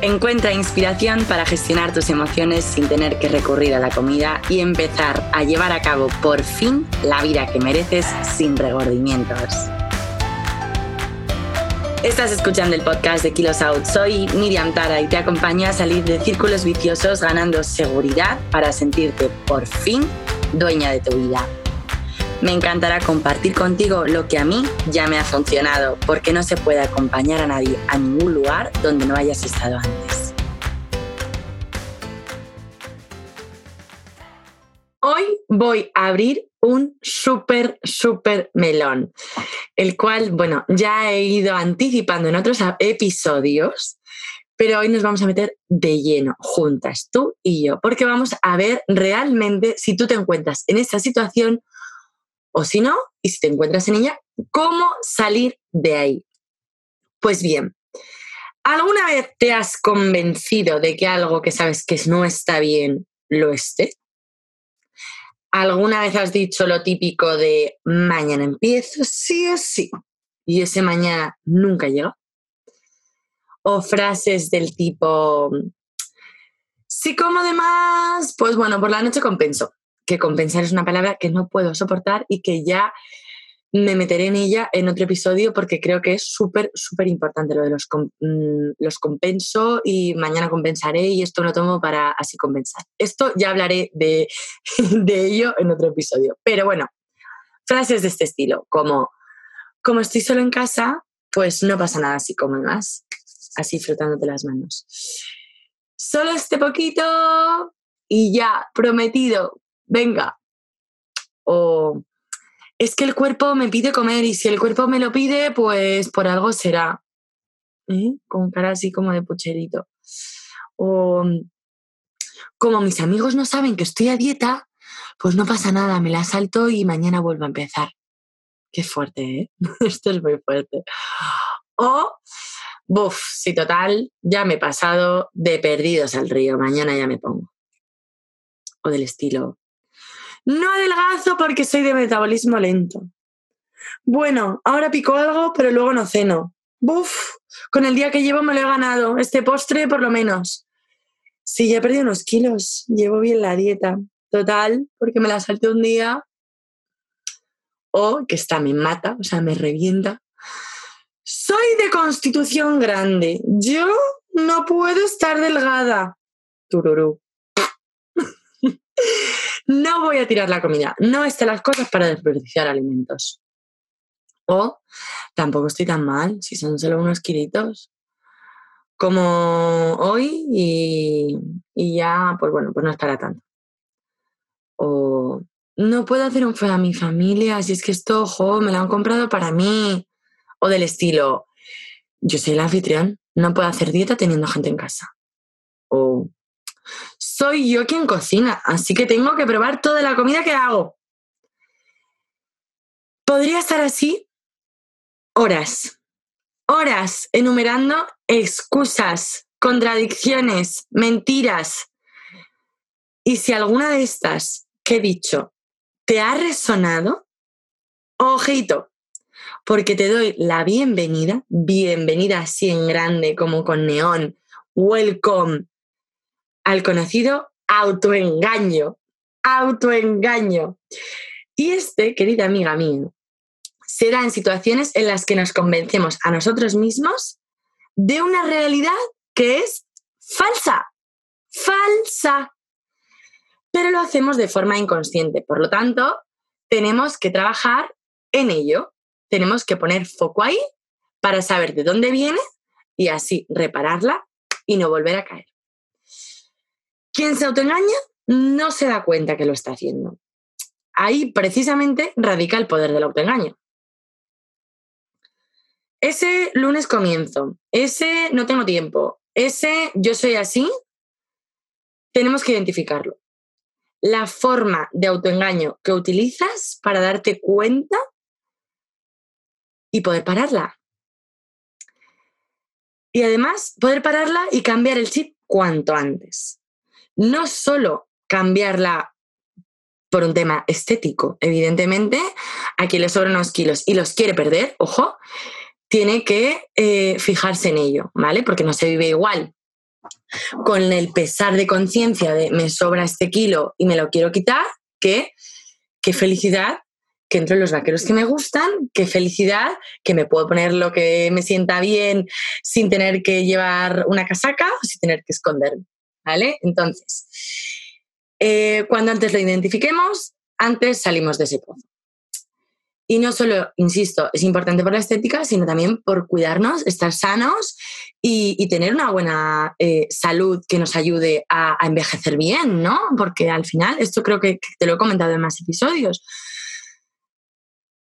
Encuentra inspiración para gestionar tus emociones sin tener que recurrir a la comida y empezar a llevar a cabo por fin la vida que mereces sin regordimientos. Estás escuchando el podcast de Kilos Out. Soy Miriam Tara y te acompaño a salir de círculos viciosos ganando seguridad para sentirte por fin dueña de tu vida. Me encantará compartir contigo lo que a mí ya me ha funcionado, porque no se puede acompañar a nadie a ningún lugar donde no hayas estado antes. Hoy voy a abrir un súper, súper melón, el cual, bueno, ya he ido anticipando en otros episodios, pero hoy nos vamos a meter de lleno, juntas, tú y yo, porque vamos a ver realmente si tú te encuentras en esta situación o si no, y si te encuentras en ella, cómo salir de ahí. Pues bien, ¿alguna vez te has convencido de que algo que sabes que no está bien lo esté? ¿Alguna vez has dicho lo típico de mañana empiezo sí o sí? Y ese mañana nunca llega. O frases del tipo, si como de más, pues bueno, por la noche compenso que compensar es una palabra que no puedo soportar y que ya me meteré en ella en otro episodio porque creo que es súper, súper importante lo de los, mm, los compenso y mañana compensaré y esto lo tomo para así compensar. Esto ya hablaré de, de ello en otro episodio. Pero bueno, frases de este estilo, como, como estoy solo en casa, pues no pasa nada así como más, así frotándote las manos. Solo este poquito y ya, prometido, venga. O es que el cuerpo me pide comer y si el cuerpo me lo pide, pues por algo será. ¿Eh? Con cara así como de pucherito. O como mis amigos no saben que estoy a dieta, pues no pasa nada, me la salto y mañana vuelvo a empezar. Qué fuerte, ¿eh? Esto es muy fuerte. O, buf, si total, ya me he pasado de perdidos al río, mañana ya me pongo. O del estilo, no adelgazo porque soy de metabolismo lento. Bueno, ahora pico algo, pero luego no ceno. Buf, con el día que llevo me lo he ganado. Este postre, por lo menos. Sí, ya he perdido unos kilos. Llevo bien la dieta. Total, porque me la salté un día. O que está, me mata, o sea, me revienta. Soy de constitución grande. Yo no puedo estar delgada. Tururú. no voy a tirar la comida, no están las cosas para desperdiciar alimentos. O tampoco estoy tan mal, si son solo unos kilitos como hoy y, ya, pues bueno, pues no es para tanto. O no puedo hacer un fue a mi familia, si es que esto, ojo, me lo han comprado para mí. O del estilo, yo soy el anfitrión, no puedo hacer dieta teniendo gente en casa. O soy yo quien cocina, así que tengo que probar toda la comida que hago. Podría estar así horas, horas enumerando excusas, contradicciones, mentiras. Y si alguna de estas que he dicho te ha resonado, ojito, porque te doy la bienvenida, bienvenida así en grande como con neón, welcome, al conocido autoengaño. Autoengaño. Y este, querida amiga mía, será en situaciones en las que nos convencemos a nosotros mismos de una realidad que es falsa. Falsa. Pero lo hacemos de forma inconsciente. Por lo tanto, tenemos que trabajar en ello. Tenemos que poner foco ahí para saber de dónde viene y así repararla y no volver a caer. Quien se autoengaña no se da cuenta que lo está haciendo. Ahí precisamente radica el poder del autoengaño. Ese lunes comienzo, ese no tengo tiempo, ese yo soy así, tenemos que identificarlo. La forma de autoengaño que utilizas para darte cuenta y poder pararla. Y además, poder pararla y cambiar el chip cuanto antes no solo cambiarla por un tema estético, evidentemente, a quien le sobran unos kilos y los quiere perder, ojo, tiene que eh, fijarse en ello, ¿vale? Porque no se vive igual con el pesar de conciencia de me sobra este kilo y me lo quiero quitar, que qué felicidad que entro en los vaqueros que me gustan, qué felicidad que me puedo poner lo que me sienta bien sin tener que llevar una casaca o sin tener que esconderme. ¿Vale? Entonces, eh, cuando antes lo identifiquemos, antes salimos de ese pozo. Y no solo, insisto, es importante por la estética, sino también por cuidarnos, estar sanos y, tener una buena eh, salud que nos ayude a, envejecer bien, ¿no? Porque al final, esto creo que, te lo he comentado en más episodios,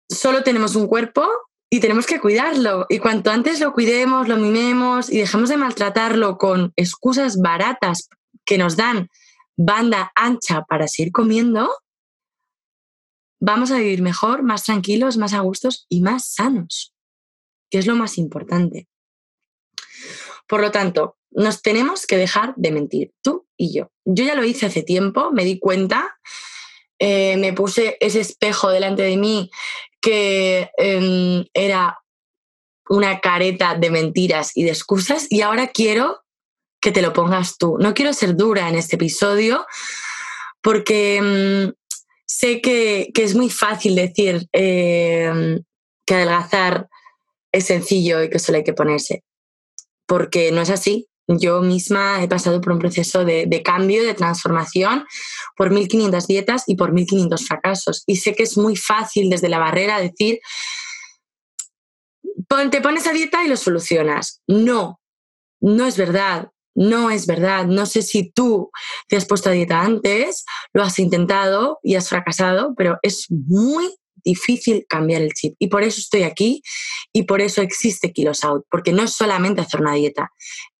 solo tenemos un cuerpo y tenemos que cuidarlo. Y cuanto antes lo cuidemos, lo mimemos y dejemos de maltratarlo con excusas baratas que nos dan banda ancha para seguir comiendo, vamos a vivir mejor, más tranquilos, más a gustos y más sanos, que es lo más importante. Por lo tanto, nos tenemos que dejar de mentir, tú y yo. Yo ya lo hice hace tiempo, me di cuenta, eh, me puse ese espejo delante de mí que em, era una careta de mentiras y de excusas y ahora quiero que te lo pongas tú. No quiero ser dura en este episodio porque em, sé que, es muy fácil decir em, que adelgazar es sencillo y que solo hay que ponerse, porque no es así. Yo misma he pasado por un proceso de, cambio, de transformación, por 1500 dietas y por 1500 fracasos. Y sé que es muy fácil desde la barrera decir, te pones a dieta y lo solucionas. No, no es verdad. No es verdad. No sé si tú te has puesto a dieta antes, lo has intentado y has fracasado, pero es muy difícil cambiar el chip. Y por eso estoy aquí y por eso existe Kilos Out, porque no es solamente hacer una dieta,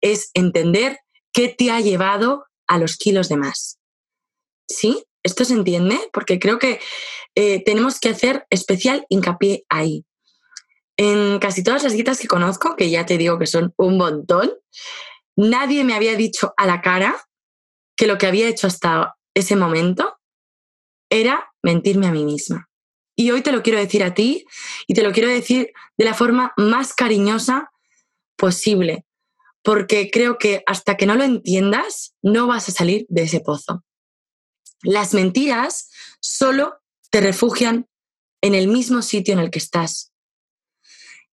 es entender qué te ha llevado a los kilos de más. ¿Sí? ¿Esto se entiende? Porque creo que eh, tenemos que hacer especial hincapié ahí. En casi todas las dietas que conozco, que ya te digo que son un montón, nadie me había dicho a la cara que lo que había hecho hasta ese momento era mentirme a mí misma. Y hoy te lo quiero decir a ti y te lo quiero decir de la forma más cariñosa posible, porque creo que hasta que no lo entiendas, no vas a salir de ese pozo. Las mentiras solo te refugian en el mismo sitio en el que estás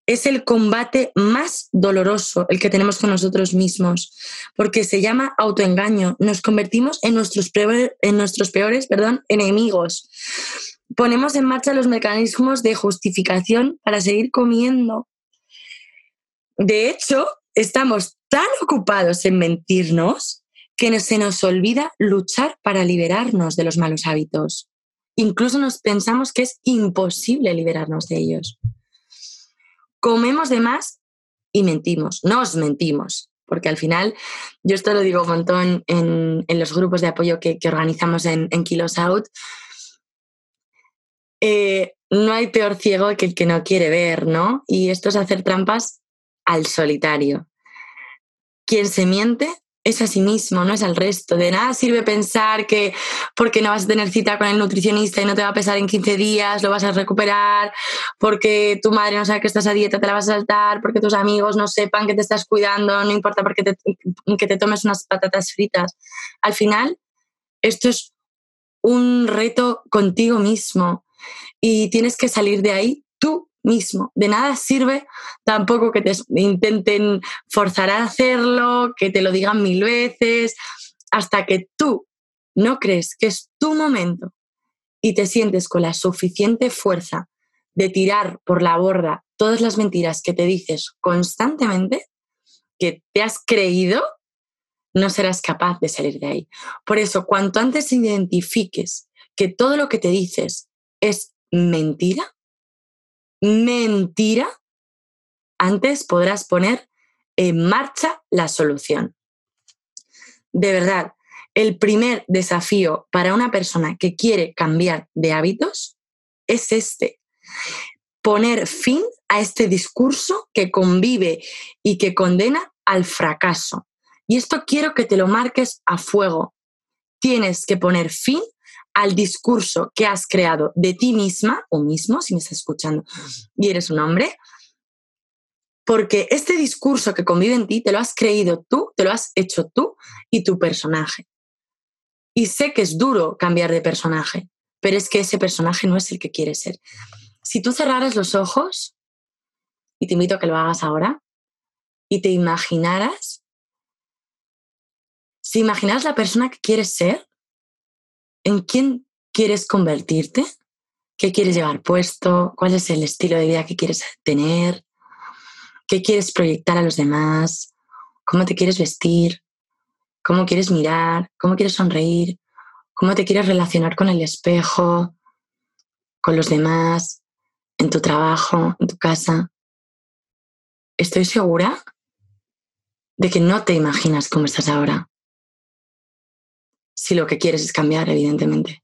es el combate más doloroso el que tenemos con nosotros mismos, porque se llama autoengaño. Nos convertimos en nuestros peores, en nuestros peores perdón, enemigos. Ponemos en marcha los mecanismos de justificación para seguir comiendo. De hecho, estamos tan ocupados en mentirnos que se nos olvida luchar para liberarnos de los malos hábitos. Incluso nos pensamos que es imposible liberarnos de ellos comemos de más y mentimos, nos mentimos, porque al final, yo esto lo digo un montón en, los grupos de apoyo que, organizamos en, Kilos Out, eh, no hay peor ciego que el que no quiere ver, ¿no? Y esto es hacer trampas al solitario. Quien se miente es a sí mismo, no es al resto. De nada sirve pensar que porque no vas a tener cita con el nutricionista y no te va a pesar en 15 días, lo vas a recuperar, porque tu madre no sabe que estás a dieta, te la vas a saltar, porque tus amigos no sepan que te estás cuidando, no importa porque te, que te tomes unas patatas fritas. Al final, esto es un reto contigo mismo y tienes que salir de ahí tú mismo. De nada sirve tampoco que te intenten forzar a hacerlo, que te lo digan mil veces, hasta que tú no crees que es tu momento y te sientes con la suficiente fuerza de tirar por la borda todas las mentiras que te dices constantemente, que te has creído, no serás capaz de salir de ahí. Por eso, cuanto antes identifiques que todo lo que te dices es mentira, mentira, antes podrás poner en marcha la solución. De verdad, el primer desafío para una persona que quiere cambiar de hábitos es este. Poner fin a este discurso que convive y que condena al fracaso. Y esto quiero que te lo marques a fuego. Tienes que poner fin al discurso que has creado de ti misma o mismo, si me estás escuchando y eres un hombre, porque este discurso que convive en ti te lo has creído tú, te lo has hecho tú y tu personaje. Y sé que es duro cambiar de personaje, pero es que ese personaje no es el que quieres ser. Si tú cerraras los ojos, y te invito a que lo hagas ahora, y te imaginaras, si imaginaras la persona que quieres ser, ¿en quién quieres convertirte? ¿Qué quieres llevar puesto? ¿Cuál es el estilo de vida que quieres tener? ¿Qué quieres proyectar a los demás? ¿Cómo te quieres vestir? ¿Cómo quieres mirar? ¿Cómo quieres sonreír? ¿Cómo te quieres relacionar con el espejo? ¿Con los demás? ¿En tu trabajo? ¿En tu casa? Estoy segura de que no te imaginas cómo estás ahora. Si lo que quieres es cambiar, evidentemente.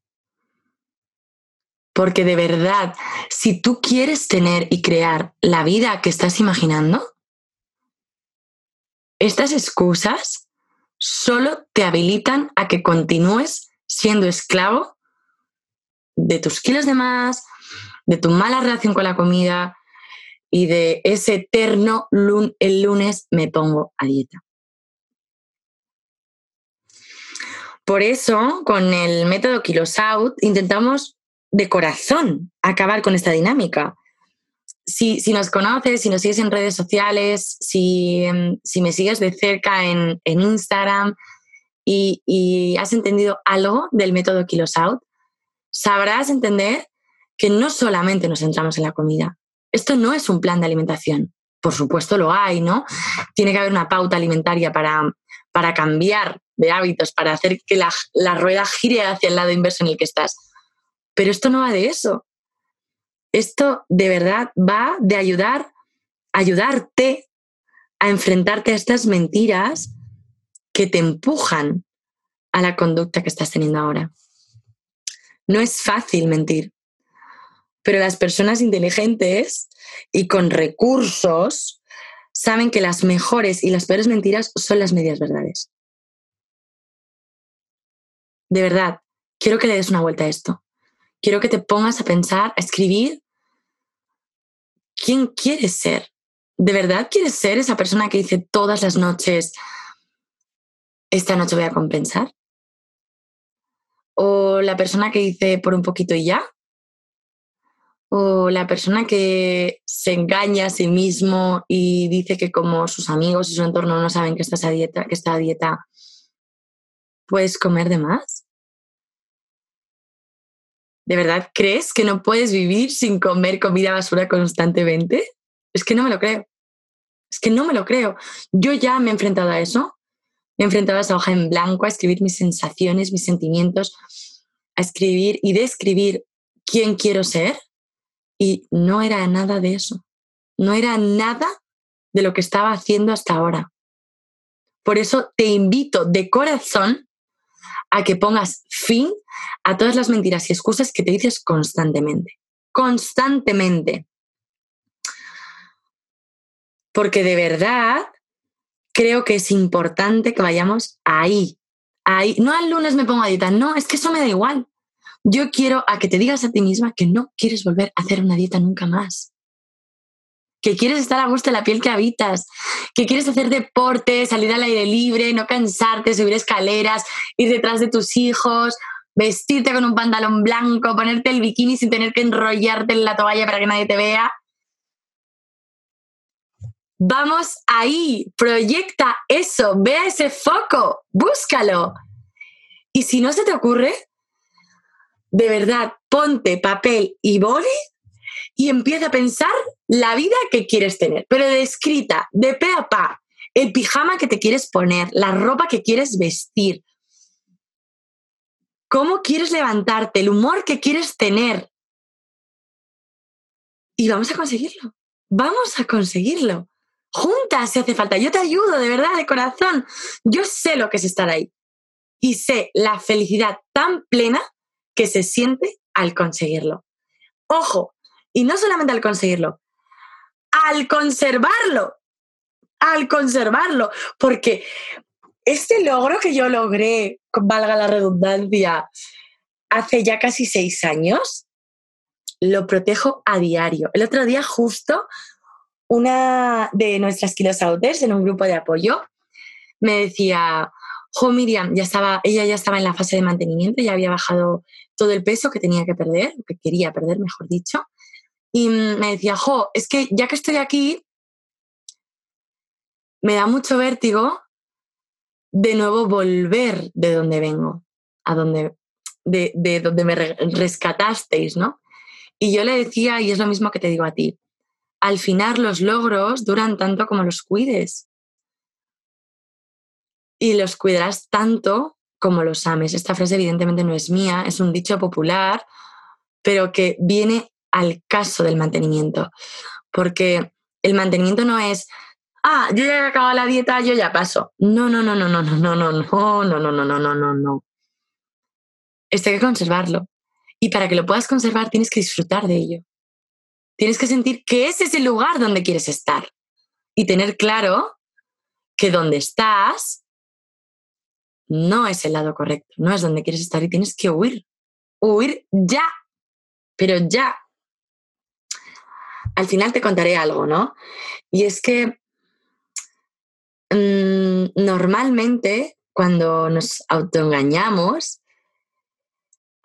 Porque de verdad, si tú quieres tener y crear la vida que estás imaginando, estas excusas solo te habilitan a que continúes siendo esclavo de tus kilos de más, de tu mala relación con la comida y de ese eterno el lunes me pongo a dieta. Por eso, con el método Kilos Out, intentamos de corazón acabar con esta dinámica. Si, nos conoces, si nos sigues en redes sociales, si, em, me sigues de cerca en, Instagram y, has entendido algo del método Kilos Out, sabrás entender que no solamente nos centramos en la comida. Esto no es un plan de alimentación. Por supuesto lo hay, ¿no? Tiene que haber una pauta alimentaria para, para cambiar de hábitos, para hacer que la, la rueda gire hacia el lado inverso en el que estás pero esto no va de eso. Esto de verdad va de ayudar, ayudarte a enfrentarte a estas mentiras que te empujan a la conducta que estás teniendo ahora. No es fácil mentir, pero las personas inteligentes y con recursos saben que las mejores y las peores mentiras son las medias verdades. De verdad, quiero que le des una vuelta a esto quiero que te pongas a pensar, a escribir quién quieres ser. ¿De verdad quieres ser esa persona que dice todas las noches, esta noche voy a compensar? ¿O la persona que dice por un poquito y ya? ¿O la persona que se engaña a sí mismo y dice que como sus amigos y su entorno no saben que estás a dieta, que está a dieta, puedes comer de más? ¿De verdad crees que no puedes vivir sin comer comida basura constantemente? Es que no me lo creo. Es que no me lo creo. Yo ya me he enfrentado a eso. Me he enfrentado a esa hoja en blanco, a escribir mis sensaciones, mis sentimientos, a escribir y describir quién quiero ser. Y no era nada de eso. No era nada de lo que estaba haciendo hasta ahora. Por eso te invito de corazón a que pongas fin a todas las mentiras y excusas que te dices constantemente. Constantemente. Porque de verdad creo que es importante que vayamos ahí. Ahí. No al lunes me pongo a dieta, no, es que eso me da igual. Yo quiero a que te digas a ti misma que no quieres volver a hacer una dieta nunca más que quieres estar a gusto en la piel que habitas, que quieres hacer deporte, salir al aire libre, no cansarte, subir escaleras, ir detrás de tus hijos, vestirte con un pantalón blanco, ponerte el bikini sin tener que enrollarte en la toalla para que nadie te vea. Vamos ahí, proyecta eso, vea ese foco, búscalo. Y si no se te ocurre, de verdad, ponte papel y boli y empieza a pensar la vida que quieres tener, pero descrita, de pe a pa, el pijama que te quieres poner, la ropa que quieres vestir, cómo quieres levantarte, el humor que quieres tener. Y vamos a conseguirlo, vamos a conseguirlo. Juntas si hace falta, yo te ayudo de verdad, de corazón. Yo sé lo que es estar ahí y sé la felicidad tan plena que se siente al conseguirlo. Ojo, y no solamente al conseguirlo, al conservarlo, al conservarlo, porque este logro que yo logré, valga la redundancia, hace ya casi seis años, lo protejo a diario. El otro día justo una de nuestras kilosauters en un grupo de apoyo me decía, jo Miriam, ya estaba, ella ya estaba en la fase de mantenimiento, ya había bajado todo el peso que tenía que perder, que quería perder, mejor dicho. Y me decía, jo, es que ya que estoy aquí, me da mucho vértigo de nuevo volver de donde vengo, a donde, de, de donde me rescatasteis, ¿no? Y yo le decía, y es lo mismo que te digo a ti, al final los logros duran tanto como los cuides. Y los cuidarás tanto como los ames. Esta frase evidentemente no es mía, es un dicho popular, pero que viene al caso del mantenimiento. Porque el mantenimiento no es, ah, yo ya he acabado la dieta, yo ya paso. No, no, no, no, no, no, no, no, no, no, no, no, no, no, no, no. Esto hay que conservarlo. Y para que lo puedas conservar tienes que disfrutar de ello. Tienes que sentir que ese es el lugar donde quieres estar. Y tener claro que donde estás no es el lado correcto, no es donde quieres estar y tienes que huir. Huir ya. Pero ya. Al final te contaré algo, ¿no? Y es que mm, normalmente cuando nos autoengañamos,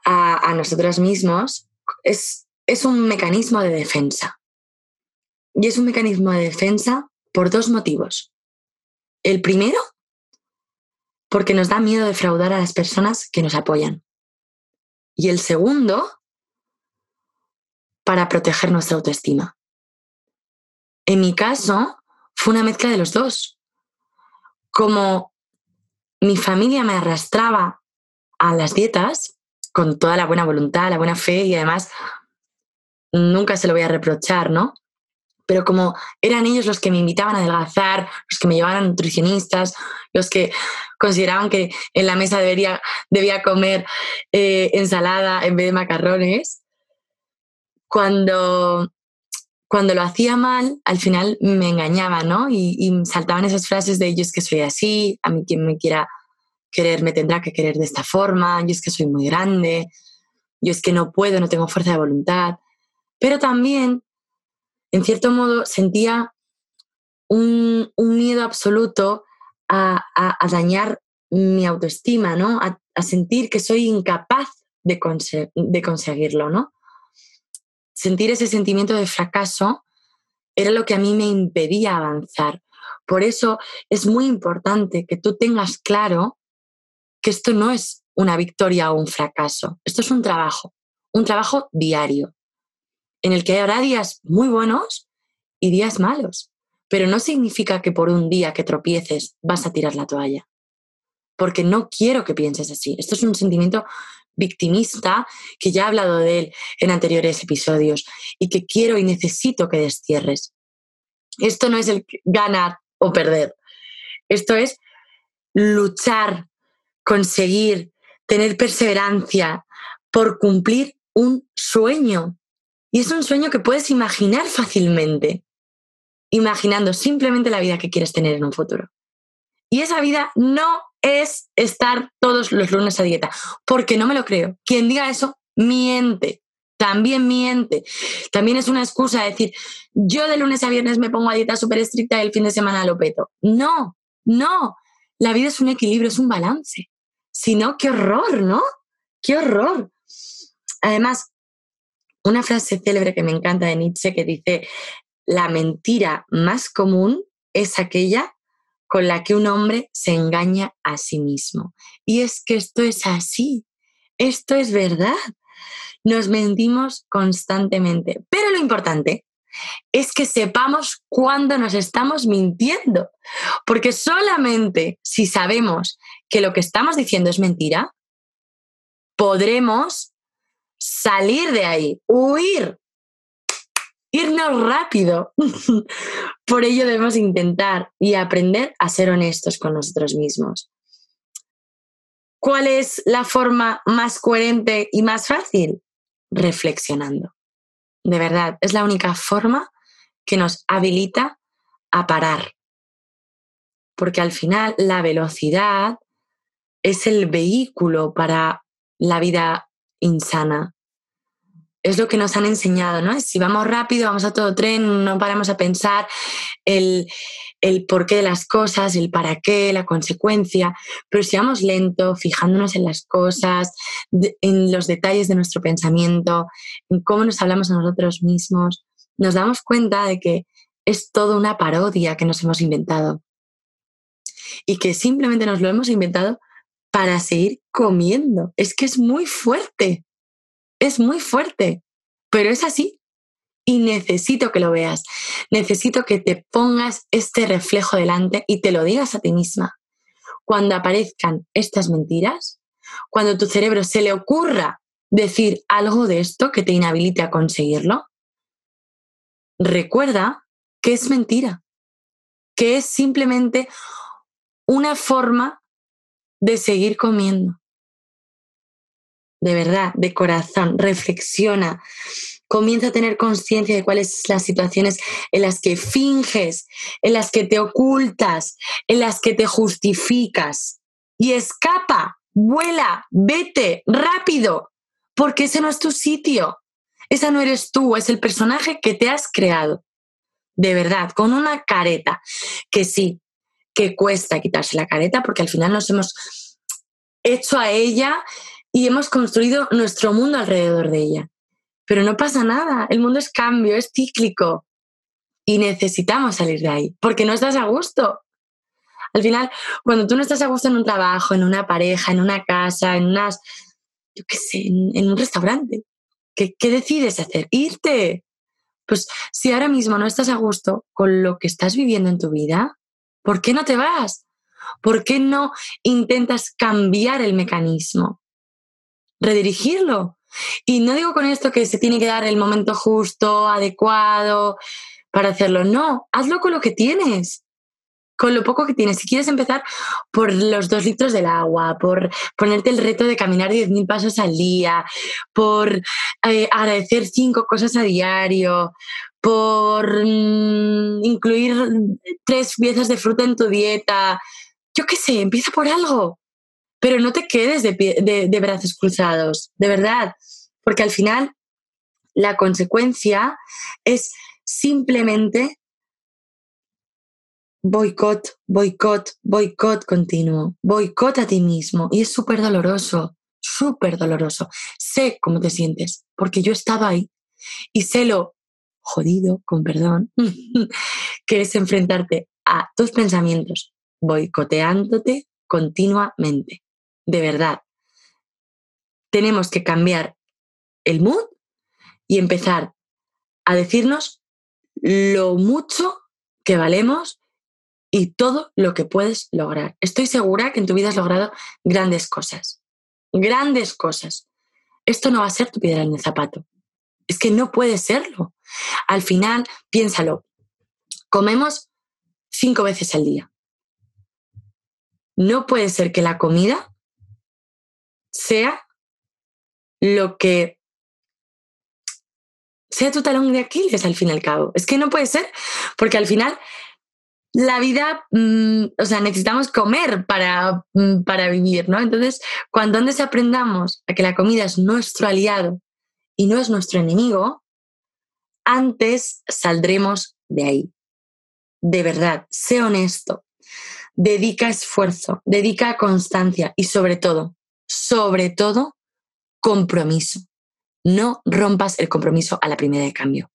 a, nosotros mismos es, es un mecanismo de defensa. Y es un mecanismo de defensa por dos motivos. El primero, porque nos da miedo defraudar a las personas que nos apoyan. Y el segundo, para proteger nuestra autoestima. En mi caso, fue una mezcla de los dos. Como mi familia me arrastraba a las dietas, con toda la buena voluntad, la buena fe y además nunca se lo voy a reprochar, ¿no? Pero como eran ellos los que me invitaban a adelgazar, los que me llevaban a nutricionistas, los que consideraban que en la mesa debería, debía comer eh, ensalada en vez de macarrones, cuando, cuando lo hacía mal, al final me engañaba, ¿no? Y, saltaban esas frases de yo es que soy así, a mí quien me quiera querer me tendrá que querer de esta forma, yo es que soy muy grande, yo es que no puedo, no tengo fuerza de voluntad. Pero también, en cierto modo, sentía un, miedo absoluto a, dañar mi autoestima, ¿no? A, sentir que soy incapaz de conseguirlo, ¿no? Sentir ese sentimiento de fracaso era lo que a mí me impedía avanzar. Por eso es muy importante que tú tengas claro que esto no es una victoria o un fracaso, esto es un trabajo, un trabajo diario, en el que habrá días muy buenos y días malos, pero no significa que por un día que tropieces vas a tirar la toalla, porque no quiero que pienses así, esto es un sentimiento victimista que ya he hablado de él en anteriores episodios y que quiero y necesito que destierres. Esto no es el ganar o perder, esto es luchar conseguir, tener perseverancia por cumplir un sueño. Y es un sueño que puedes imaginar fácilmente, imaginando simplemente la vida que quieres tener en un futuro. Y esa vida no es estar todos los lunes a dieta, porque no me lo creo. Quien diga eso, miente. También miente. También es una excusa decir, yo de lunes a viernes me pongo a dieta súper estricta y el fin de semana lo peto. No, no. La vida es un equilibrio, es un balance. Si no, qué horror, ¿no? Qué horror. Además, una frase célebre que me encanta de Nietzsche que dice, la mentira más común es aquella con la que un hombre se engaña a sí mismo. Y es que esto es así, esto es verdad. Nos mentimos constantemente. Pero lo importante es que sepamos cuándo nos estamos mintiendo. Porque solamente si sabemos que lo que estamos diciendo es mentira, podremos salir de ahí, huir, irnos rápido. Por ello debemos intentar y aprender a ser honestos con nosotros mismos. ¿Cuál es la forma más coherente y más fácil? Reflexionando. De verdad, es la única forma que nos habilita a parar. Porque al final la velocidad es el vehículo para la vida insana. Es lo que nos han enseñado, ¿no? Si vamos rápido, vamos a todo tren, no paramos a pensar el, el porqué de las cosas, el para qué, la consecuencia, pero si vamos lento, fijándonos en las cosas, en los detalles de nuestro pensamiento, en cómo nos hablamos a nosotros mismos, nos damos cuenta de que es toda una parodia que nos hemos inventado y que simplemente nos lo hemos inventado para seguir comiendo. Es que es muy fuerte, es muy fuerte, pero es así. Y necesito que lo veas, necesito que te pongas este reflejo delante y te lo digas a ti misma. Cuando aparezcan estas mentiras, cuando tu cerebro se le ocurra decir algo de esto que te inhabilite a conseguirlo, recuerda que es mentira, que es simplemente una forma de seguir comiendo. De verdad, de corazón, reflexiona, comienza a tener conciencia de cuáles son las situaciones en las que finges, en las que te ocultas, en las que te justificas. Y escapa, vuela, vete, rápido, porque ese no es tu sitio. Esa no eres tú, es el personaje que te has creado. De verdad, con una careta. Que sí, que cuesta quitarse la careta porque al final nos hemos hecho a ella y hemos construido nuestro mundo alrededor de ella. Pero no pasa nada, el mundo es cambio, es cíclico y necesitamos salir de ahí porque no estás a gusto. Al final, cuando tú no estás a gusto en un trabajo, en una pareja, en una casa, en unas, yo qué sé, en un restaurante, ¿Qué, decides hacer? Irte. Pues si ahora mismo no estás a gusto con lo que estás viviendo en tu vida, ¿por qué no te vas? ¿Por qué no intentas cambiar el mecanismo? Redirigirlo. Y no digo con esto que se tiene que dar el momento justo, adecuado para hacerlo. No, hazlo con lo que tienes con lo poco que tienes. Si quieres empezar por los dos litros del agua, por ponerte el reto de caminar 10.000 pasos al día, por eh, agradecer cinco cosas a diario, por mm, incluir tres piezas de fruta en tu dieta, yo qué sé, empieza por algo. Pero no te quedes de brazos cruzados, de verdad, porque al final la consecuencia es simplemente boicot, boicot, boicot continuo, boicot a ti mismo. Y es súper doloroso, súper doloroso. Sé cómo te sientes, porque yo estaba ahí y sé lo jodido, con perdón, que es enfrentarte a tus pensamientos boicoteándote continuamente. De verdad. Tenemos que cambiar el mood y empezar a decirnos lo mucho que valemos y todo lo que puedes lograr. Estoy segura que en tu vida has logrado grandes cosas, grandes cosas. Esto no va a ser tu piedra en el zapato. Es que no puede serlo. Al final, piénsalo, comemos cinco veces al día. No puede ser que la comida sea lo que sea tu talón de Aquiles al fin y al cabo. Es que no puede ser, porque al final la vida, mm, o sea, necesitamos comer para, mm, para vivir, ¿no? Entonces, cuando antes aprendamos a que la comida es nuestro aliado y no es nuestro enemigo, antes saldremos de ahí. De verdad, sé honesto, dedica esfuerzo, dedica constancia y sobre todo, sobre todo, compromiso. No rompas el compromiso a la primera de cambio.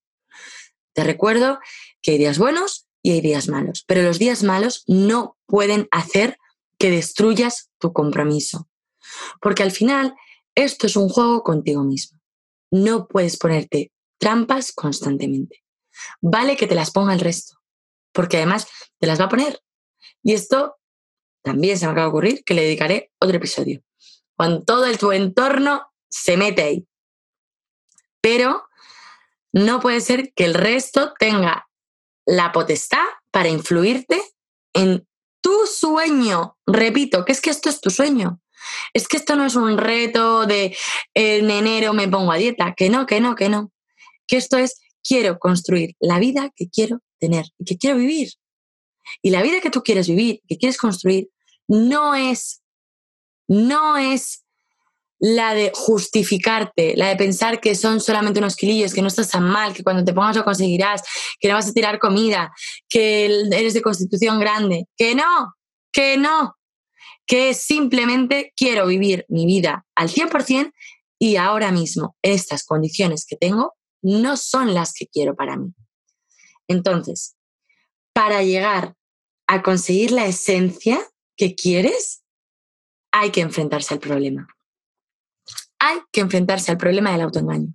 Te recuerdo que hay días buenos y hay días malos. Pero los días malos no pueden hacer que destruyas tu compromiso. Porque al final esto es un juego contigo mismo. No puedes ponerte trampas constantemente. Vale que te las ponga el resto, porque además te las va a poner. Y esto también se me acaba de ocurrir que le dedicaré otro episodio. Cuando todo tu entorno se mete ahí. Pero no puede ser que el resto tenga la potestad para influirte en tu sueño. Repito, que es que esto es tu sueño. Es que esto no es un reto de en enero me pongo a dieta. Que no, que no, que no. Que esto es quiero construir la vida que quiero tener y que quiero vivir. Y la vida que tú quieres vivir, que quieres construir, no es, no es la de justificarte, la de pensar que son solamente unos kilillos, que no estás tan mal, que cuando te pongas lo conseguirás, que no vas a tirar comida, que eres de constitución grande, que no, que no, que simplemente quiero vivir mi vida al 100% y ahora mismo estas condiciones que tengo no son las que quiero para mí. Entonces, para llegar a conseguir la esencia que quieres, hay que enfrentarse al problema hay que enfrentarse al problema del autoengaño.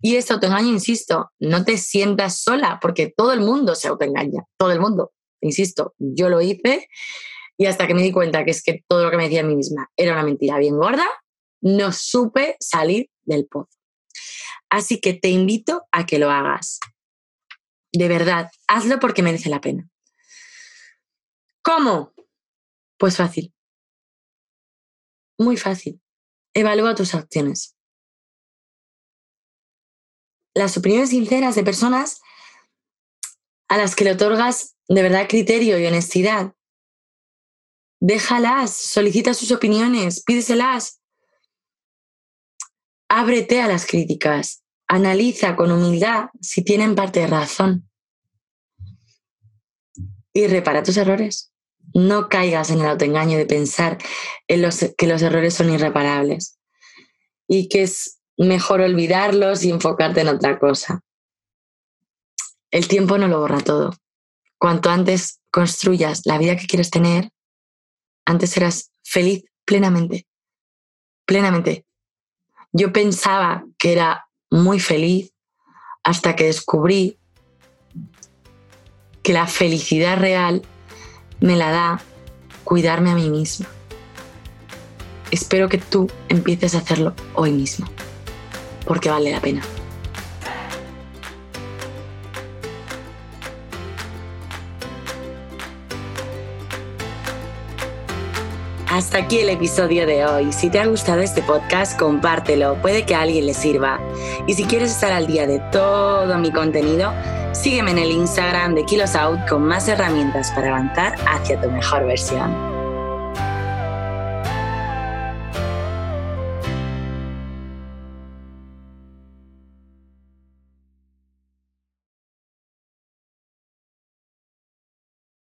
Y este autoengaño, insisto, no te sientas sola, porque todo el mundo se autoengaña, todo el mundo. Insisto, yo lo hice y hasta que me di cuenta que es que todo lo que me decía a mí misma era una mentira bien gorda, no supe salir del pozo. Así que te invito a que lo hagas. De verdad, hazlo porque merece la pena. ¿Cómo? Pues fácil. Muy fácil. Evalúa tus acciones. Las opiniones sinceras de personas a las que le otorgas de verdad criterio y honestidad. Déjalas, solicita sus opiniones, pídeselas. Ábrete a las críticas. Analiza con humildad si tienen parte de razón. Y repara tus errores no caigas en el autoengaño de pensar en los, que los errores son irreparables y que es mejor olvidarlos y enfocarte en otra cosa. El tiempo no lo borra todo. Cuanto antes construyas la vida que quieres tener, antes serás feliz plenamente. Plenamente. Yo pensaba que era muy feliz hasta que descubrí que la felicidad real me la da cuidarme a mí misma. Espero que tú empieces a hacerlo hoy mismo, porque vale la pena. Hasta aquí el episodio de hoy. Si te ha gustado este podcast, compártelo, puede que a alguien le sirva. Y si quieres estar al día de todo mi contenido, Sígueme en el Instagram de Kilos Out con más herramientas para avanzar hacia tu mejor versión.